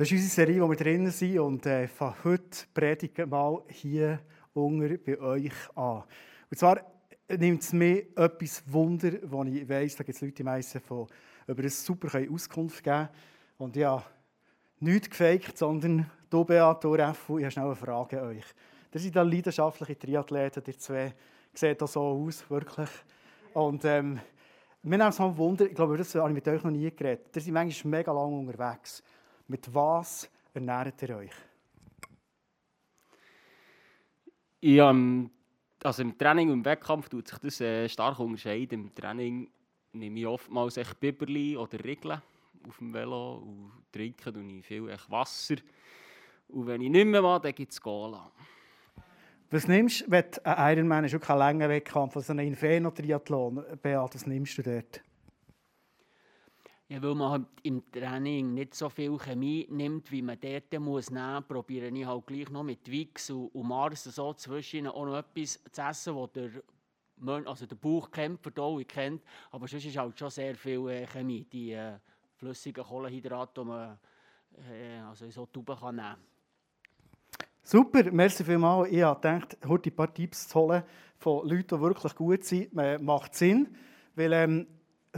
Das ist unsere Serie, wo wir drinnen sind und äh, von heute predige mal hier unter bei euch an. Und zwar nimmt es mir etwas Wunder, wo ich weiss, da gibt es Leute, die über das super Auskunft geben Und ja, nicht gefaked, sondern du, Beat, du, Reffu, ich habe schnell eine Frage an euch. Das sind leidenschaftliche Triathleten, die zwei sehen auch so aus, wirklich. Und ähm, wir nehmen es mal Wunder, ich glaube, das habe ich mit euch noch nie geredet. Ihr seid manchmal mega lange unterwegs. Mit was ernährt ihr euch? Ja, also im Training und im Wettkampf tut sich das äh, stark unterscheiden. Im Training nehme ich oftmals echt Biberli oder Regeln auf dem Velo und trinke ich viel echt Wasser. Und wenn ich nicht mehr mache, dann gibt es Cola. Was nimmst du, wenn ein Ironman ist, kein langer Wettkampf, also ein Inferno-Triathlon, Beat, was nimmst du dort? Ja, weil man halt im Training nicht so viel Chemie nimmt, wie man dort muss nehmen muss, probiere ich halt gleich noch mit Wix und, Mars so zwischen auch noch etwas zu essen, das der, also der Bauch kennt, Verdauung kennt. Aber sonst ist halt schon sehr viel äh, Chemie, die äh, flüssigen Kohlenhydrate, die man äh, also in so kann nehmen kann. Super, merci vielmals. Ich habe gedacht, heute ein paar Tipps zu holen von Leuten, die wirklich gut sind, macht Sinn. Weil ähm,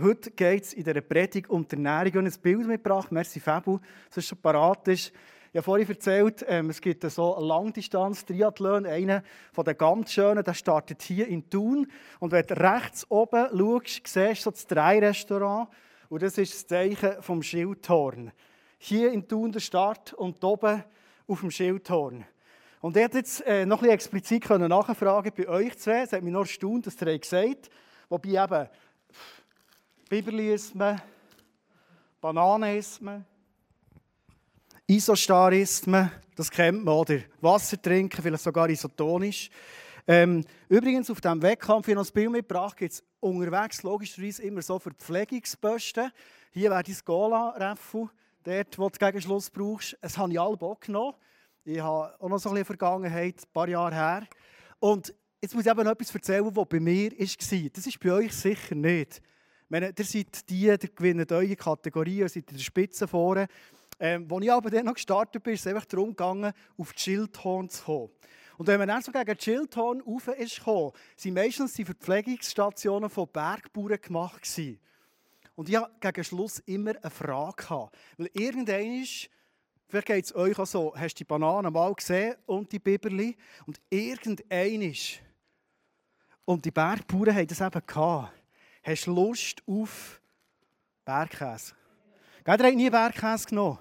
Heute geht es in dieser Predigt um die Ernährung. Ich ein Bild mitgebracht. Merci, Fabu, es schon parat ist. Ich habe vorhin erzählt, ähm, es gibt so Langdistanz-Triathlon. Einer von den ganz schönen, der startet hier in Thun. Und wenn du rechts oben schaust, siehst du das Drei-Restaurant. Und das ist das Zeichen vom Schildhorn. Hier in Thun der Start und oben auf dem Schildhorn. Und ich konnte jetzt äh, noch ein explizit nachfragen bei euch zwei. Es hat mich noch erstaunt, dass ihr gesagt habt. Wobei eben, Biberli isst man, Bananen isst man, Isostar isst man, das kennt man, oder Wasser trinken, vielleicht sogar isotonisch. Ähm, übrigens, auf diesem Wettkampf, ich noch das Bild mitgebracht, gibt es unterwegs logischerweise immer so Verpflegungsposten. Hier wäre dein Gola-Reffel, dort, wo du Gegenschluss brauchst. Es habe ich alle Bock genommen. Ich habe auch noch so ein bisschen Vergangenheit, ein paar Jahre her. Und jetzt muss ich eben noch etwas erzählen, was bei mir war. Das ist bei euch sicher nicht meine, ihr seid die, die gewinnen eure Kategorie, ihr seid in der Spitze vorne. Ähm, als ich aber dann noch gestartet bin, ist es einfach darum gegangen, auf die Schildhorn zu kommen. Und wenn man dann so gegen die Schildhorn rauf ist gekommen, sind meistens die Verpflegungsstationen von Bergbauern gemacht gewesen. Und ich hatte gegen Schluss immer eine Frage. Gehabt. Weil irgendwann vielleicht geht es euch auch so, hast die Bananen mal gesehen und die Biberli? Und irgendwann ist, und die Bergbauern haben das eben gehabt Hast du Lust auf Bergkäse? Gell, ihr nie Bergkäse genommen?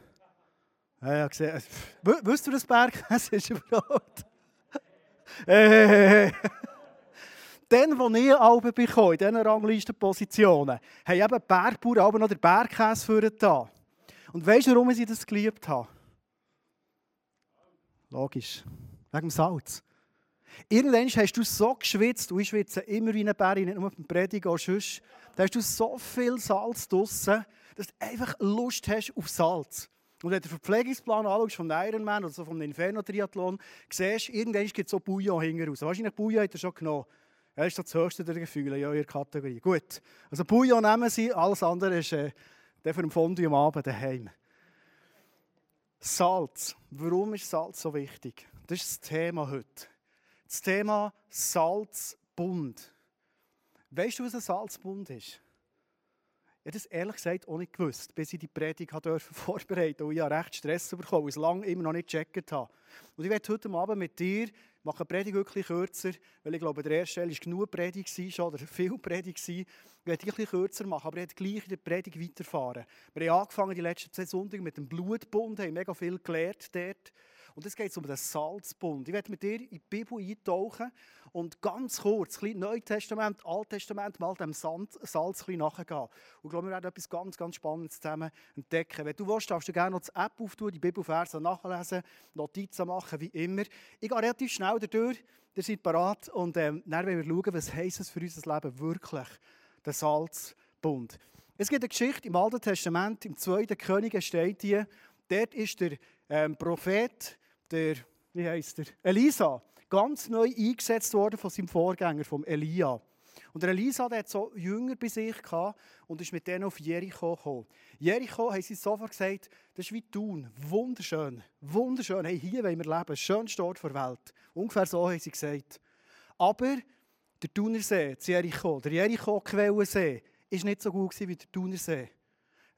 Ja, ja. Wisst du, dass Bergkäse ist überhaupt? hey, hey, hey. Dann, wo ich Alben bekomme, in diesen Ranglistenpositionen, haben eben Bergbauern aber noch den Bergkäse da. Und weißt du, warum ich das geliebt habe? Logisch. Wegen dem Salz. Irgendwann hast du so geschwitzt, du schwitzt immer wie ein Bär, nicht nur beim Predigen, auch sonst. Da hast du so viel Salz draussen, dass du einfach Lust hast auf Salz. Und wenn du den Verpflegungsplan anschaust vom Ironman oder so vom Inferno-Triathlon, siehst du, irgendwann gibt es so Bouillon hinten raus. Wahrscheinlich Bouillon hat er schon genommen. Er ist das höchste der Gefühle in eurer Kategorie. Gut, also Bouillon nehmen sie, alles andere ist äh, der für den Fondue am Abend daheim. Salz. Warum ist Salz so wichtig? Das ist das Thema heute. Das Thema Salzbund. Weißt du, was ein Salzbund ist? Ich habe das ehrlich gesagt auch nicht gewusst, bis ich die Predigt vorbereiten durfte. Ich habe recht Stress bekommen, weil ich es lange immer noch nicht gecheckt habe. Und ich werde heute Abend mit dir mache eine Predigt wirklich kürzer, weil ich glaube, der erste Stelle war genug Predigt schon, oder viel Predigt Ich werde ein kürzer machen, aber ich werde gleich in der Predigt weiterfahren. Wir haben angefangen die letzten zwei Sonntage mit dem Blutbund, haben mega viel gelernt dort. Und es geht um den Salzbund. Ich werde mit dir in die Bibel eintauchen und ganz kurz, ein Neutestament, Alttestament, mal dem Sand, Salz ein nachgehen. Und ich glaube, wir werden etwas ganz, ganz Spannendes zusammen entdecken. Wenn du willst, darfst du gerne noch die App auftun, die Bibelverse nachlesen, Notizen machen, wie immer. Ich gehe relativ schnell durch. Ihr seid bereit und ähm, dann werden wir schauen, was heisst es für unser Leben wirklich, der Salzbund. Es gibt eine Geschichte im Alten Testament, im zweiten Könige steht hier, dort ist der ähm, Prophet der, wie heißt der, Elisa, ganz neu eingesetzt worden von seinem Vorgänger, vom Elia. Und Elisa der hat so Jünger bei sich gehabt und ist mit denen auf Jericho gekommen. Jericho haben sie sofort gesagt, das ist wie Thun, wunderschön, wunderschön, hey, hier wollen wir leben, schönster Ort der Welt. Ungefähr so haben sie gesagt. Aber der Thunersee, das Jericho, der Jericho-Quellensee, war nicht so gut wie der Thunersee.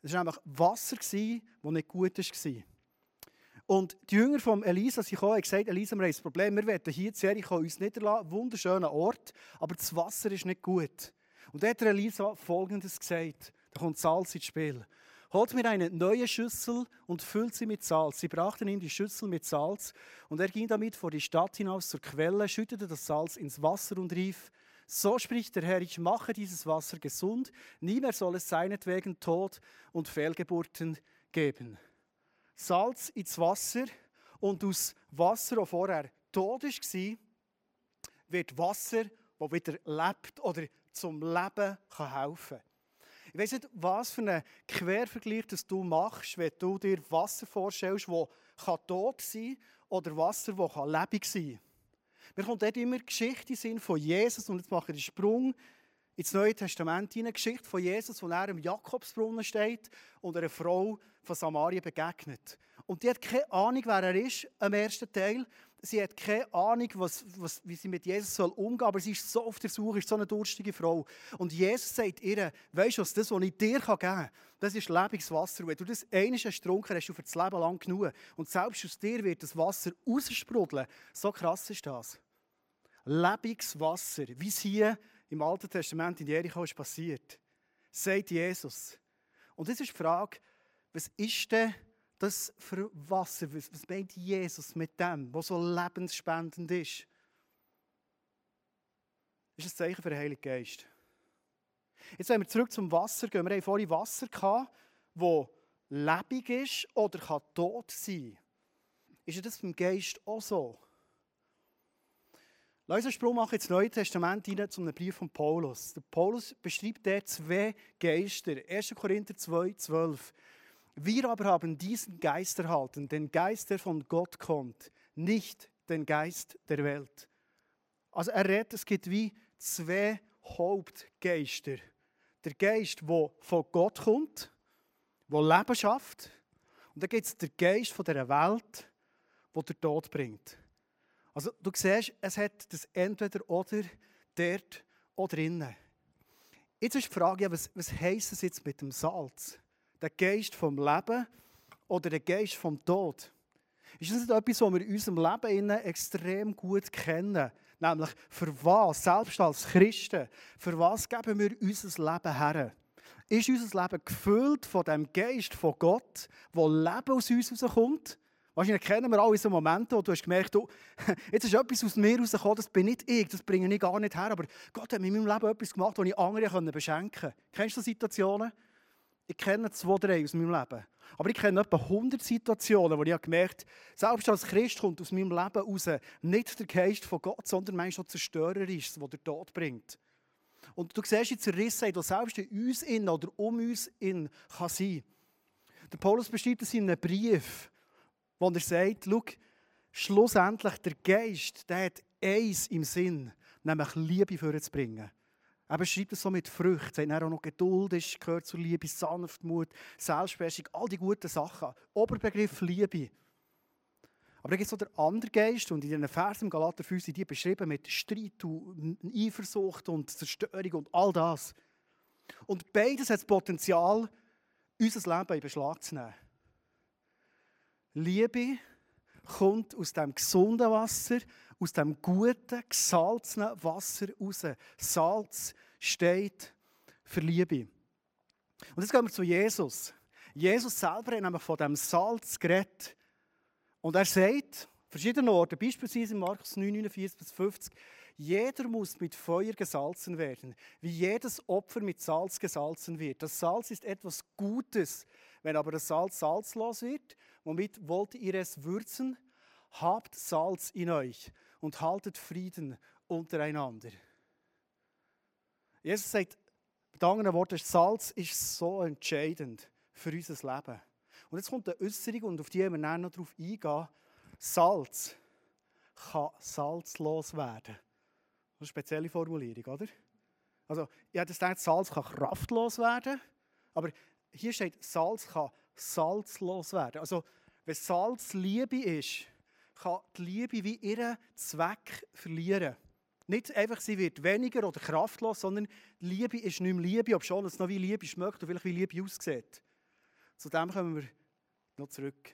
Es war einfach Wasser, das nicht gut war. Und die Jünger von Elisa sind gekommen und gesagt, Elisa, wir haben ein Problem, wir wollen hier in Jericho uns niederlassen, wunderschöner Ort, aber das Wasser ist nicht gut. Und da hat Elisa Folgendes gesagt, da kommt Salz ins Spiel. Holt mir eine neue Schüssel und füllt sie mit Salz. Sie brachten ihm die Schüssel mit Salz und er ging damit vor die Stadt hinaus zur Quelle, schüttete das Salz ins Wasser und rief, so spricht der Herr, ich mache dieses Wasser gesund, nie mehr soll es seinetwegen Tod und Fehlgeburten geben. Salz ins Wasser und aus Wasser, das vorher tot war, wird Wasser, das wieder lebt oder zum Leben helfen kann. Ich weiß nicht, was für einen Quervergleich das du machst, wenn du dir Wasser vorstellst, das tot sein kann oder Wasser, das lebendig sein kann. Mir kommt dort immer Geschichte Sinn von Jesus und jetzt mache ich den Sprung ins Neue Testament hinein. Geschichte von Jesus, wo er im Jakobsbrunnen steht und einer Frau von Samaria begegnet. Und die hat keine Ahnung, wer er ist, am ersten Teil. Sie hat keine Ahnung, was, was, wie sie mit Jesus soll umgehen soll, aber sie ist so auf der Suche, ist so eine durstige Frau. Und Jesus sagt ihr, weißt du was, das, was ich dir geben kann, das ist lebendiges Wasser. wenn du das hast getrunken, hast du für das Leben lang genug. Und selbst aus dir wird das Wasser raussprudeln. So krass ist das. Lebendiges Wasser, wie es hier im Alten Testament in Jericho ist passiert, sagt Jesus. Und das ist die Frage, was ist denn das für Wasser? Was, meint Jesus mit dem, was so lebensspendend ist? Das ist ein Zeichen für den Heiligen Geist. Jetzt, wenn wir zurück zum Wasser gehen, wir haben vorhin Wasser gehabt, das lebendig ist oder kann tot sein. Ist das beim Geist auch so? Lass uns einen Sprung machen ins Neue Testament hinein zu einem Brief von Paulus. Der Paulus beschreibt dort zwei Geister. 1. Korinther 2, 12. Wir aber haben diesen Geist erhalten, den Geist, der von Gott kommt, nicht den Geist der Welt. Also er redet, es gibt wie zwei Hauptgeister. Der Geist, der von Gott kommt, der Leben schafft. Und dann gibt es den Geist von dieser Welt, der den Tod bringt. Also du siehst, es hat das entweder oder dort oder drinnen. Jetzt ist die Frage, was, was heisst es jetzt mit dem Salz? Der Geist vom Leben oder der Geist vom Tod? Ist das nicht etwas, was wir in unserem Leben extrem gut kennen? Nämlich, für was, selbst als Christen, für was geben wir unser Leben her? Ist unser Leben gefüllt von dem Geist von Gott, wo Leben aus uns herauskommt? Wahrscheinlich kennen wir alle so Momente, wo du hast gemerkt, du, jetzt ist etwas aus mir rausgekommen, das bin nicht ich, das bringe ich gar nicht her, aber Gott hat in meinem Leben etwas gemacht, das ich andere beschenken konnte. Kennst du Situationen? Ich kenne zwei, drei aus meinem Leben. Aber ich kenne etwa 100 Situationen, wo ich gemerkt habe, selbst als Christ kommt aus meinem Leben raus nicht der Geist von Gott, sondern mein schon Zerstörer ist, der der Tod bringt. Und du siehst die Zerrissenheit, die selbst in uns in oder um uns in kann sein. Der Paulus beschreibt es in einem Brief wo er sagt, schau, schlussendlich der Geist, der hat eins im Sinn, nämlich Liebe vorzubringen. Er beschreibt es so mit Früchten. Er auch noch Geduld ist, gehört zur Liebe, Sanftmut, Selbstbeherrschung, all die guten Sachen. Oberbegriff Liebe. Aber dann gibt es so den anderen Geist, und in den Versen im Galater 5 sind die beschrieben mit Streit und Eifersucht und Zerstörung und all das. Und beides hat das Potenzial, unser Leben in Beschlag zu nehmen. Liebe kommt aus dem gesunden Wasser, aus dem guten, gesalzenen Wasser raus. Salz steht für Liebe. Und jetzt gehen wir zu Jesus. Jesus selber hat nämlich von dem Salz geredet. Und er sagt, verschiedene Orte, beispielsweise in Markus 9, 49 bis 50, jeder muss mit Feuer gesalzen werden, wie jedes Opfer mit Salz gesalzen wird. Das Salz ist etwas Gutes. Wenn aber das Salz salzlos wird, womit wollt ihr es würzen? Habt Salz in euch und haltet Frieden untereinander. Jesus sagt mit anderen Worten, Salz ist so entscheidend für unser Leben. Und jetzt kommt eine Äußerung, und auf die wir noch darauf eingehen. Salz kann salzlos werden. Eine spezielle Formulierung, oder? Also, ich hätte gedacht, Salz kann kraftlos werden, aber hier steht, Salz kann salzlos werden. Also, wenn Salz Liebe ist, kann die Liebe wie ihren Zweck verlieren. Nicht einfach, sie wird weniger oder kraftlos, sondern Liebe ist nicht mehr Liebe, obwohl es noch wie Liebe schmeckt und vielleicht wie Liebe aussieht. Zu dem kommen wir noch zurück.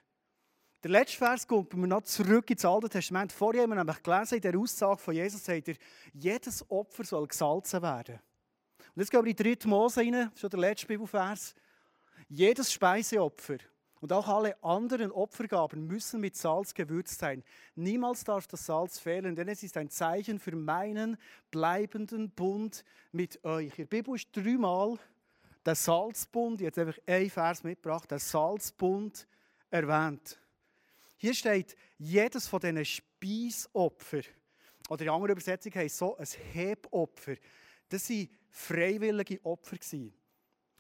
Der letzte Vers kommt wir noch zurück ins Alte Testament. Vorher haben wir nämlich gelesen, in der Aussage von Jesus sagt er, jedes Opfer soll gesalzen werden. Und jetzt gehen wir in die 3. Mose rein, schon der letzte Bibelvers. Jedes Speiseopfer und auch alle anderen Opfergaben müssen mit Salz gewürzt sein. Niemals darf das Salz fehlen, denn es ist ein Zeichen für meinen bleibenden Bund mit euch. In der Bibel ist dreimal der Salzbund, jetzt einfach ein Vers mitgebracht, der Salzbund erwähnt. Hier steht, jedes von diesen Speisopfer, oder in anderer Übersetzung heißt so, ein Hebopfer, das waren freiwillige Opfer.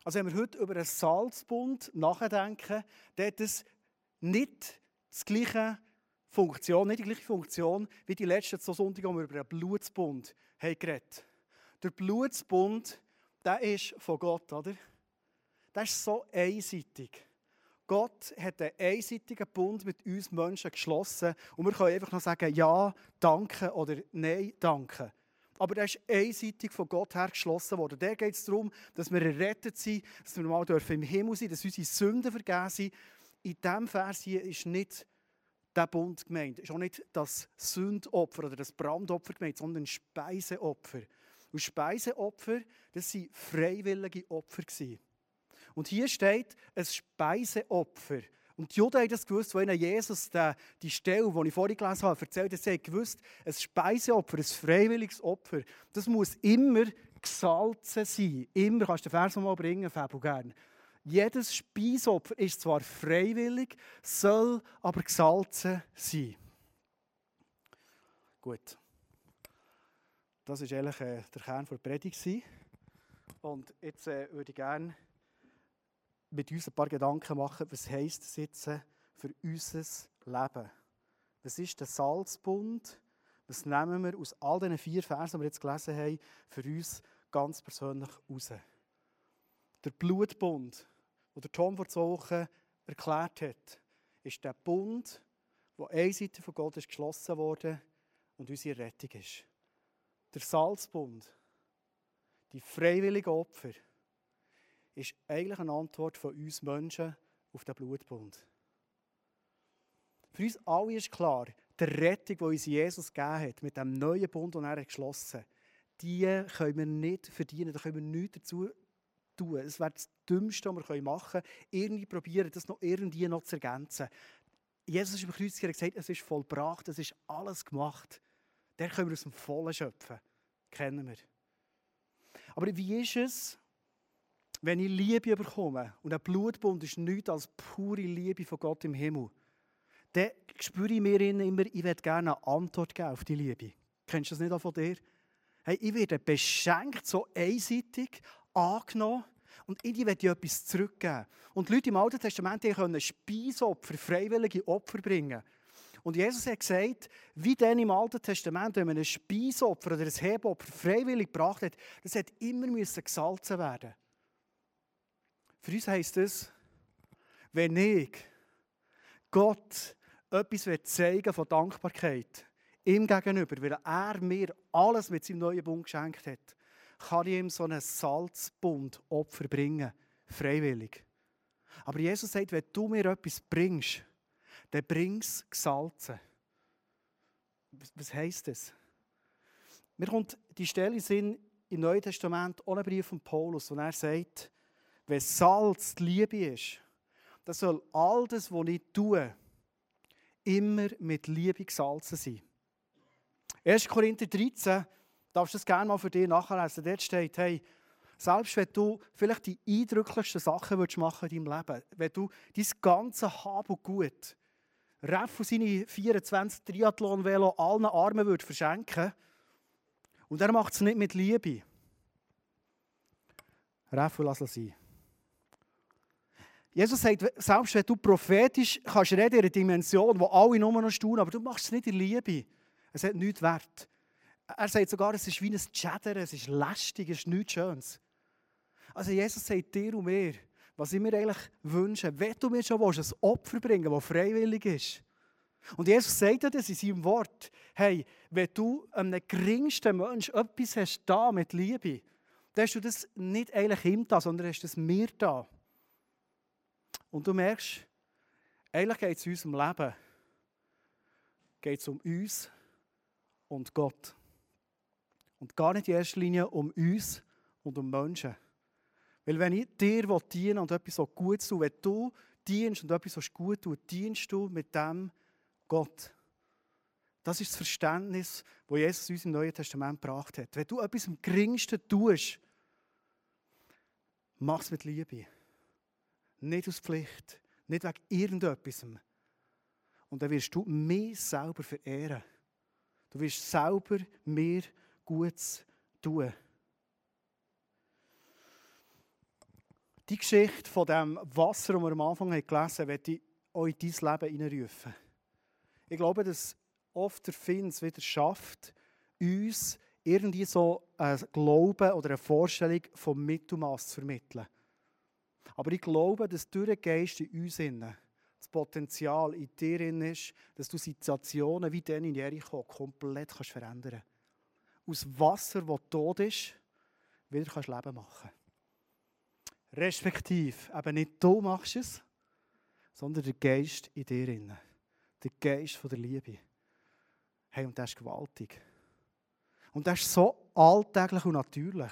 Also wenn wir heute über einen Salzbund nachdenken, dann hat es nicht die gleiche Funktion, nicht die gleiche Funktion wie die letzten zwei Sonntage, wo wir über einen Blutsbund haben Der Blutsbund, der ist von Gott, oder? Der ist so einseitig. Gott hat einen einseitigen Bund mit uns Menschen geschlossen und wir können einfach noch sagen, ja, danke oder nein, danke aber der ist einseitig von Gott her geschlossen worden. Der geht es darum, dass wir errettet sind, dass wir mal im Himmel sind, dass unsere Sünden vergeben sind. In diesem Vers hier ist nicht der Bund gemeint, ist auch nicht das Sündopfer oder das Brandopfer gemeint, sondern Speiseopfer. Und Speiseopfer, das waren freiwillige Opfer. Und hier steht ein Speiseopfer. Und die Juden haben das gewusst, ihnen Jesus die, die Stelle, die ich vorhin gelesen habe, erzählt hat, sie haben gewusst, ein Speiseopfer, ein freiwilliges Opfer, das muss immer gesalzen sein. Immer, kannst du den Vers mal bringen, Fabio, gerne. Jedes Speisopfer ist zwar freiwillig, soll aber gesalzen sein. Gut. Das war eigentlich äh, der Kern der Predigt. Und jetzt äh, würde ich gerne mit uns ein paar Gedanken machen, was heisst das jetzt für unser Leben? Was ist der Salzbund? Was nehmen wir aus all diesen vier Versen, die wir jetzt gelesen haben, für uns ganz persönlich raus? Der Blutbund, den der Tom vor zwei Wochen erklärt hat, ist der Bund, der einseitig von Gott ist geschlossen wurde und unsere Rettung ist. Der Salzbund, die freiwilligen Opfer, ist eigentlich eine Antwort von uns Menschen auf den Blutbund. Für uns alle ist klar, die Rettung, die uns Jesus gegeben hat, mit dem neuen Bund, den er geschlossen hat, die können wir nicht verdienen, da können wir nichts dazu tun. Es wäre das Dümmste, was wir machen können, irgendwie probieren, das noch irgendwie noch zu ergänzen. Jesus ist im Kreuz gesagt, es ist vollbracht, es ist alles gemacht. Der können wir aus dem Vollen schöpfen. Kennen wir. Aber wie ist es, wenn ich Liebe bekomme, und ein Blutbund ist nichts als pure Liebe von Gott im Himmel, dann spüre ich mir immer, ich werde gerne eine Antwort geben auf die Liebe. Kennst du das nicht auch von dir? Hey, ich werde beschenkt, so einseitig, angenommen und ich werde etwas zurückgeben. Und die Leute im Alten Testament können Speisopfer, freiwillige Opfer bringen. Und Jesus hat gesagt, wie denn im Alten Testament, wenn man ein Speisopfer oder ein Hebopfer freiwillig gebracht hat, das hat immer gesalzen werden für uns heisst es, wenn ich Gott etwas zeigen von Dankbarkeit ihm gegenüber, weil er mir alles mit seinem neuen Bund geschenkt hat, kann ich ihm so einen Salzbund Opfer bringen, freiwillig. Aber Jesus sagt, wenn du mir etwas bringst, dann bring es gesalzen. Was heisst das? Mir kommt die Stelle in im Neuen Testament ohne Brief von Paulus, wo er sagt, wenn Salz die Liebe ist, dann soll all das, was ich tue, immer mit Liebe gesalzen sein. 1. Korinther 13, darfst du das gerne mal für dich nachlesen. Dort steht, hey, selbst wenn du vielleicht die eindrücklichsten Sachen machen in deinem Leben, wenn du dein ganze Hab und Gut, Reff seine 24 Triathlon-Velo allen Armen würde verschenken und er macht es nicht mit Liebe. Reff, lass es sein. Jesus sagt, selbst wenn du prophetisch kannst reden in einer Dimension, wo alle nur noch staunen, aber du machst es nicht in Liebe. Es hat nichts Wert. Er sagt sogar, es ist wie ein Chatter, es ist lästig, es ist nichts Schönes. Also Jesus sagt dir und mir, was ich mir eigentlich wünsche, wenn du mir schon willst, ein Opfer bringen das freiwillig ist. Und Jesus sagt dir das in seinem Wort. Hey, wenn du einem geringsten Menschen etwas hast da mit Liebe, dann hast du das nicht eigentlich ihm da, sondern hast das mir da. Und du merkst, eigentlich geht es in unserem Leben geht um uns und Gott. Und gar nicht in erster Linie um uns und um Menschen. Weil wenn ich dir dienen und etwas so gut tue, wenn du dienst und etwas so gut tust, dienst du mit dem Gott. Das ist das Verständnis, das Jesus uns im Neuen Testament gebracht hat. Wenn du etwas im Geringsten tust, mach es mit Liebe. Nicht aus Pflicht, nicht wegen irgendetwas. Und dann wirst du mich selber verehren. Du wirst selber mir Gutes tun. Die Geschichte von dem Wasser, das wir am Anfang gelesen haben, werde ich euch in dein Leben hineinrufen. Ich glaube, dass oft der Finz wieder schafft, uns irgendwie so ein Glauben oder eine Vorstellung vom Mittelmaß zu vermitteln. Aber ich glaube, dass durch den Geist in uns innen das Potenzial in dir ist, dass du Situationen wie den in Jericho komplett kannst verändern kannst. Aus Wasser, das tot ist, wieder kannst Leben machen. Respektive, eben nicht du machst es, sondern der Geist in dir. Innen. Der Geist von der Liebe. Hey, und das ist gewaltig. Und das ist so alltäglich und natürlich.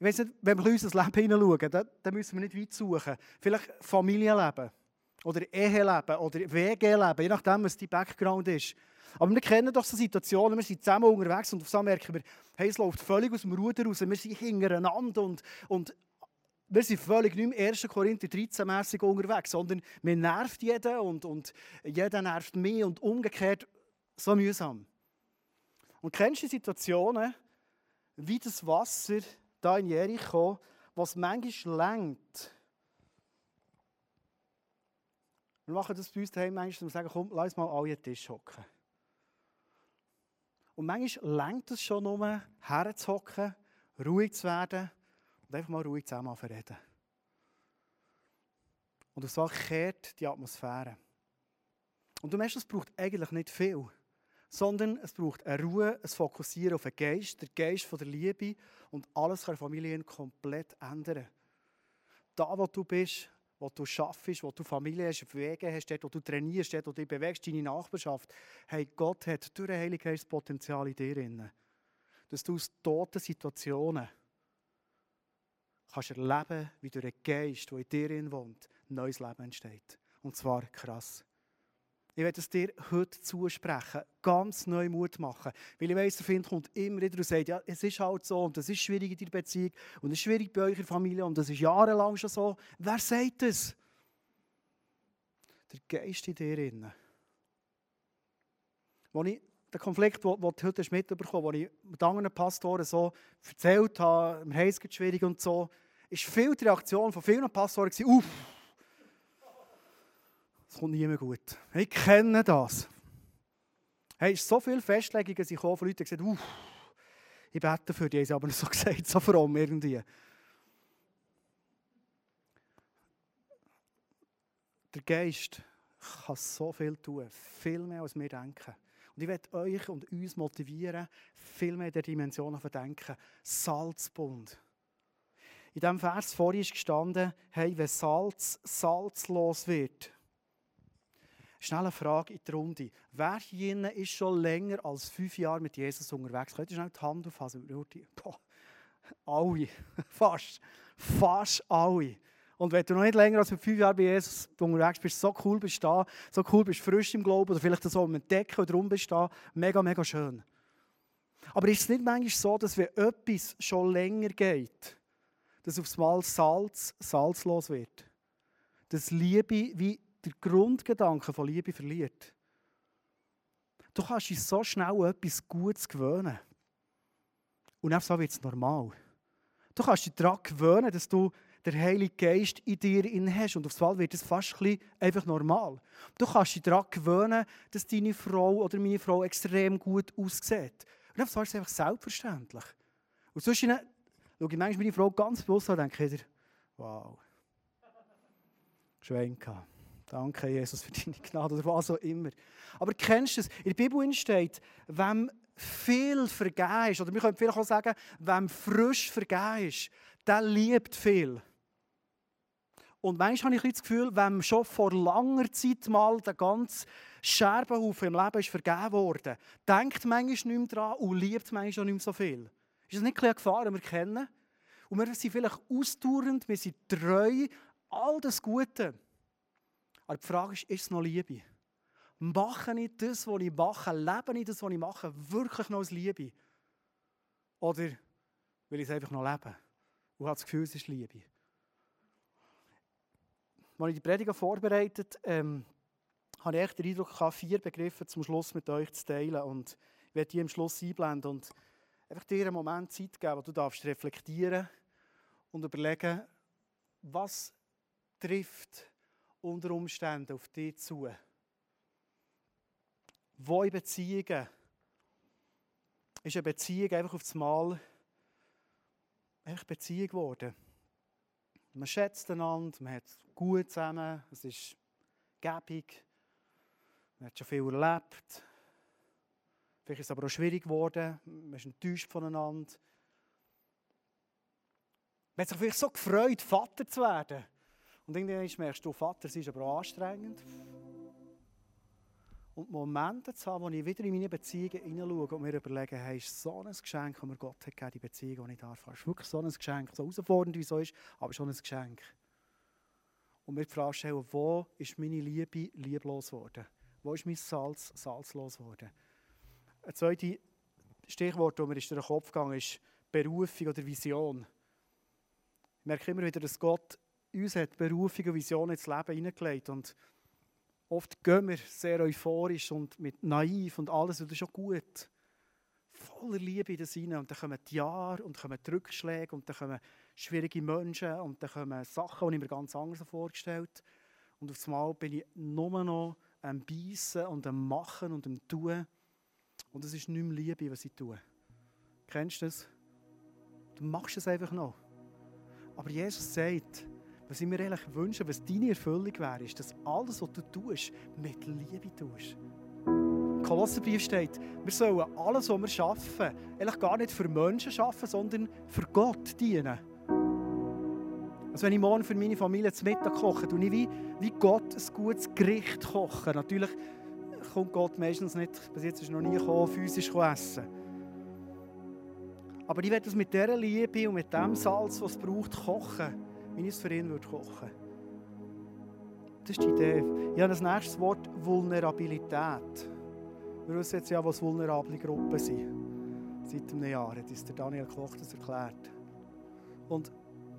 Ich weiss nicht, wenn wir in unser Leben hineinschauen, dann, dann müssen wir nicht weit suchen. Vielleicht Familienleben oder Eheleben oder WG-Leben, je nachdem, was dein Background ist. Aber wir kennen doch so Situationen, wir sind zusammen unterwegs und auf einmal merken wir, hey, es läuft völlig aus dem Ruder raus, wir sind hintereinander und, und wir sind völlig nicht im 1. Korinther 13-mässig unterwegs, sondern wir nervt jeden und, und jeder nervt mich und umgekehrt so mühsam. Und kennst du die Situationen, wie das Wasser da in Jericho, was manchmal lenkt. Wir machen das bei uns daheim manchmal und sagen, komm, lass mal alle den Tisch hocken. Und manchmal lenkt es schon nur, herzuhocken, ruhig zu werden und einfach mal ruhig zusammen reden. Und so kehrt die Atmosphäre. Und du merkst, es braucht eigentlich nicht viel sondern es braucht eine Ruhe, ein Fokussieren auf den Geist, der Geist von der Liebe und alles kann Familien komplett ändern. Da, wo du bist, wo du schaffst, wo du Familie hast, Wege hast, dort, wo du trainierst, dort, wo du dich bewegst, deine Nachbarschaft. Hey, Gott hat durch den Heiligen Geist Potenzial in dir drin. Dass du aus toten Situationen kannst erleben, wie durch den Geist, der in dir wohnt, neues Leben entsteht. Und zwar krass. Ich werde es dir heute zusprechen, ganz neu Mut machen. Weil ich weiss, der Find kommt immer wieder und sagt, ja, es ist halt so und es ist schwierig in deiner Beziehung und es ist schwierig bei eurer Familie und das ist jahrelang schon so. Wer sagt das? Der Geist in dir drin. Als ich den Konflikt, den, du heute mitbekommen hast, den ich mit anderen Pastoren so erzählt habe, im Heiß schwierig und so, ist viel die Reaktion von vielen Pastoren, uff, es kommt nie mehr gut. Ich kenne das. Hey, es so viele Festlegungen sind von Leuten, die gesagt haben, ich bete für dich, aber so gesagt, so fromm irgendwie. Der Geist kann so viel tun, viel mehr als wir denken. Und ich werde euch und uns motivieren, viel mehr in der Dimension zu denken. Salzbund. In diesem Vers vorhin ist gestanden, hey, wenn Salz salzlos wird, Schnell eine Frage in die Runde. Wer hier ist schon länger als fünf Jahre mit Jesus unterwegs? Könnt ihr schnell die Hand auffassen? Boah, alle. Fast. Fast alle. Und wenn du noch nicht länger als fünf Jahre bei Jesus unterwegs bist, so cool bist da, so cool bist frisch im Glauben oder vielleicht so am Entdecken bist da, mega, mega schön. Aber ist es nicht manchmal so, dass wenn etwas schon länger geht, dass aufs Mal Salz salzlos wird? Dass Liebe wie der Grundgedanke von Liebe verliert. Du kannst dich so schnell etwas Gutes gewöhnen. Und einfach so wird es normal. Du kannst dich daran gewöhnen, dass du den Heiligen Geist in dir in hast. Und aufs Mal wird es fast ein einfach normal. Du kannst dich daran gewöhnen, dass deine Frau oder meine Frau extrem gut aussieht. Und aufs Mal ist es einfach selbstverständlich. Und sonst schaue ich manchmal meine Frau ganz bewusst an und denke, wow, Schwenka. Danke, Jesus, für deine Gnade oder was auch immer. Aber kennst du es? In der Bibel steht, wem viel vergeben ist, oder wir können vielleicht auch sagen, wem frisch vergeben ist, der liebt viel. Und manchmal habe ich das Gefühl, wenn schon vor langer Zeit mal der ganze Scherbenhaufen im Leben ist vergeben worden, denkt manchmal nicht mehr daran und liebt manchmal schon nicht so viel. Ist das nicht eine Gefahr, die wir kennen? Und wir sind vielleicht ausdauernd, wir sind treu, all das Gute. Aber die Frage ist, ist es noch Liebe? Mache ich das, was ich mache, lebe ich das, was ich mache, wirklich noch als Liebe? Oder will ich es einfach noch leben und habe das Gefühl, es ist Liebe? Als ich die Prediger vorbereitet ähm, habe ich den Eindruck gehabt, vier Begriffe zum Schluss mit euch zu teilen. Und ich werde die am Schluss einblenden und einfach dir einen Moment Zeit geben, wo du darfst reflektieren und überlegen, was trifft unter Umständen auf dich zu. Wo in Beziehungen ist eine Beziehung einfach auf das Mal einfach Beziehung geworden. Man schätzt einander, man hat gut zusammen, es ist gäbig, man hat schon viel erlebt. Vielleicht ist es aber auch schwierig geworden, man ist enttäuscht voneinander. Man hat sich vielleicht so gefreut, Vater zu werden. Und irgendwann merkst du, Vater, es ist aber anstrengend. Und Momente zu haben, wo ich wieder in meine Beziehungen hineinschaue und mir überlege, hey, ist so ein Geschenk, das mir Gott hat gegeben, die Beziehung, die ich darf. Es ist wirklich so ein Geschenk, so herausfordernd wie so ist, aber schon ein Geschenk. Und mir die Frage stellen, wo ist meine Liebe lieblos geworden? Wo ist mein Salz salzlos geworden? Ein zweites Stichwort, das mir durch den Kopf gegangen ist, Berufung oder Vision. Ich merke immer wieder, dass Gott uns hat Berufung und Vision ins Leben hineingelegt. Und oft gehen wir sehr euphorisch und mit naiv und alles, und das ist schon gut. Voller Liebe in das hinein. Und dann kommen die Jahre und kommen die Rückschläge und dann kommen schwierige Menschen und dann kommen Sachen, die ich mir ganz anders vorgestellt. Und auf einmal bin ich nur noch am Beißen und am Machen und am Tun. Und es ist nicht mehr Liebe, was ich tue. Kennst du das? Du machst es einfach noch. Aber Jesus sagt, was ich mir eigentlich wünsche, was deine Erfüllung wäre, ist, dass alles, was du tust, mit Liebe tust. Im Kolosserbrief steht, wir sollen alles, was wir schaffen, eigentlich gar nicht für Menschen schaffen, sondern für Gott dienen. Also wenn ich morgen für meine Familie zum Mittag koche, tue ich wie, wie Gott ein gutes Gericht kochen. Natürlich kommt Gott meistens nicht, bis jetzt ist noch nie gekommen, physisch essen. Aber ich werde es mit dieser Liebe und mit dem Salz, was es braucht, kochen wie ich es für ihn würde kochen Das ist die Idee. Ich habe das nächste Wort Vulnerabilität. Wir wissen jetzt ja, was vulnerable Gruppen sind. Seit einem Jahr hat uns der Daniel Koch das erklärt. Und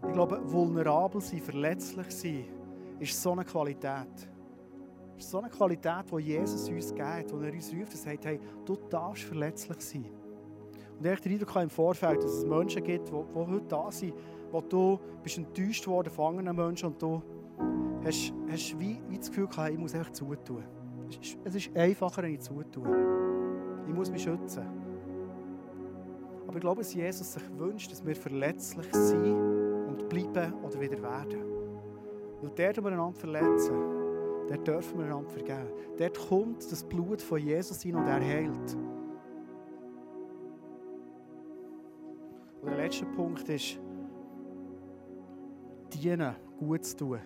ich glaube, vulnerabel sein, verletzlich sein, ist so eine Qualität. ist so eine Qualität, die Jesus uns gibt, wo er uns ruft und sagt, hey, du darfst verletzlich sein. Und ich habe den Eindruck im Vorfeld, dass es Menschen gibt, die, die heute da sind, wo du bist enttäuscht worden von anderen Menschen und du hast, hast wie, wie das Gefühl gehabt, ich muss einfach zutun. Es ist, es ist einfacher, wenn ich zutue. Ich muss mich schützen. Aber ich glaube, dass Jesus sich wünscht, dass wir verletzlich sind und bleiben oder wieder werden. Weil dort, wo wir einander verletzen, dort dürfen wir einander vergeben. Dort kommt das Blut von Jesus hin und er heilt. Und der letzte Punkt ist, dienen, gut zu tun.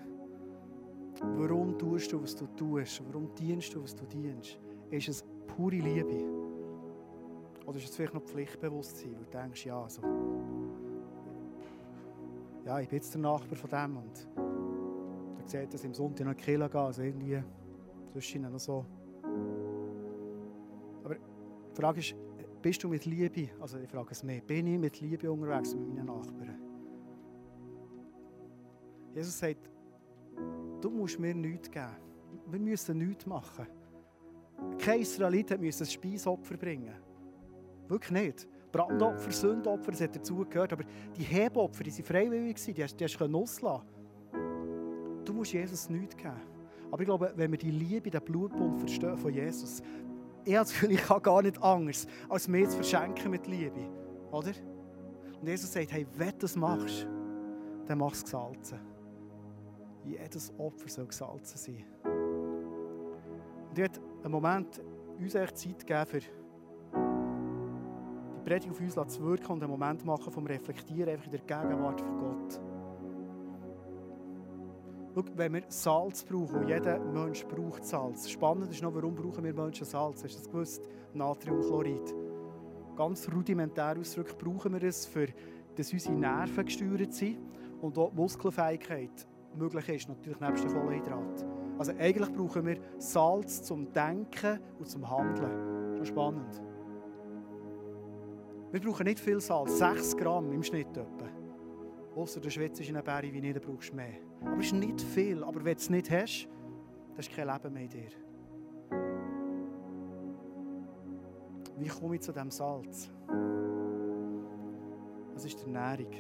Warum tust du, was du tust? Warum dienst du, was du dienst? Ist es pure Liebe? Oder ist es vielleicht noch Pflichtbewusstsein, weil du denkst, ja, also, ja, ich bin jetzt der Nachbar von dem und der sieht, dass ich am Sonntag noch Kirche gehe, also irgendwie zwischen noch so. Aber die Frage ist, bist du mit Liebe, also ich frage es mehr, bin ich mit Liebe unterwegs mit meinen Nachbarn? Jesus sagt, du musst mir nichts geben. Wir müssen nichts machen. Kein Israelit musste ein Speisopfer bringen. Wirklich nicht. Brandopfer, Sündopfer, das hat dazugehört. Aber die Hebopfer, die waren freiwillig, die hast, die hast du auslassen Du musst Jesus nichts geben. Aber ich glaube, wenn wir die Liebe, den Blutbund verstehen von Jesus, ich Gefühl, ich kann gar nicht anders, als mir zu verschenken mit Liebe. Oder? Und Jesus sagt, hey, wenn du das machst, dann mach es gesalzen. Jedes Opfer soll gesalzen sein. Und ich einen Moment uns Zeit geben, für die Predigt auf uns zu wirken und einen Moment machen vom Reflektieren einfach in der Gegenwart von Gott. Schau, wenn wir Salz brauchen, und jeder Mensch braucht Salz. Spannend ist noch, warum brauchen wir Menschen Salz? Hast du das gewusst? Natriumchlorid. Ganz rudimentär ausgedrückt brauchen wir es, für, dass unsere Nerven gesteuert sind und auch die Muskelfähigkeit möglich ist, natürlich nebst den Kohlenhydraten. Also eigentlich brauchen wir Salz zum Denken und zum Handeln. Schon spannend. Wir brauchen nicht viel Salz, 6 Gramm im Schnitt etwa. Außer der Schweiz ist in einer Berry wie nicht, brauchst du mehr. Aber es ist nicht viel. Aber wenn du es nicht hast, dann ist kein Leben mehr in dir. Wie komme ich zu diesem Salz? Das ist die Ernährung.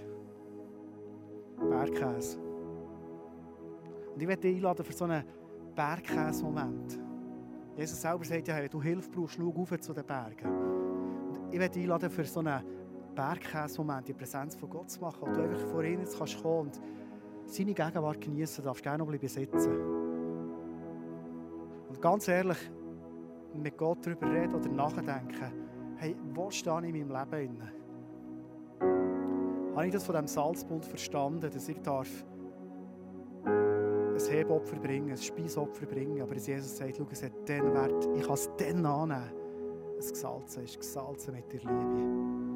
Bergkäse. Und ich werde dich einladen für so einen Bergkäse-Moment. Jesus selber sagt ja, wenn du Hilfe brauchst, schau auf zu den Bergen. Und ich werde dich einladen für so einen Bergkäse-Moment, die Präsenz von Gott zu machen, wo du einfach vor ihm jetzt kannst kommen und seine Gegenwart genießen darfst, gerne noch ein bisschen sitzen. Und ganz ehrlich, mit Gott darüber reden oder nachdenken, hey, wo stehe ich in meinem Leben? Habe ich das von diesem Salzbund verstanden, dass ich darf ein Hebopfer bringen, ein Speisopfer bringen, aber Jesus sagt, schau, es hat den Wert, ich kann es dann annehmen. Es gesalzen ist, gesalzen mit der Liebe.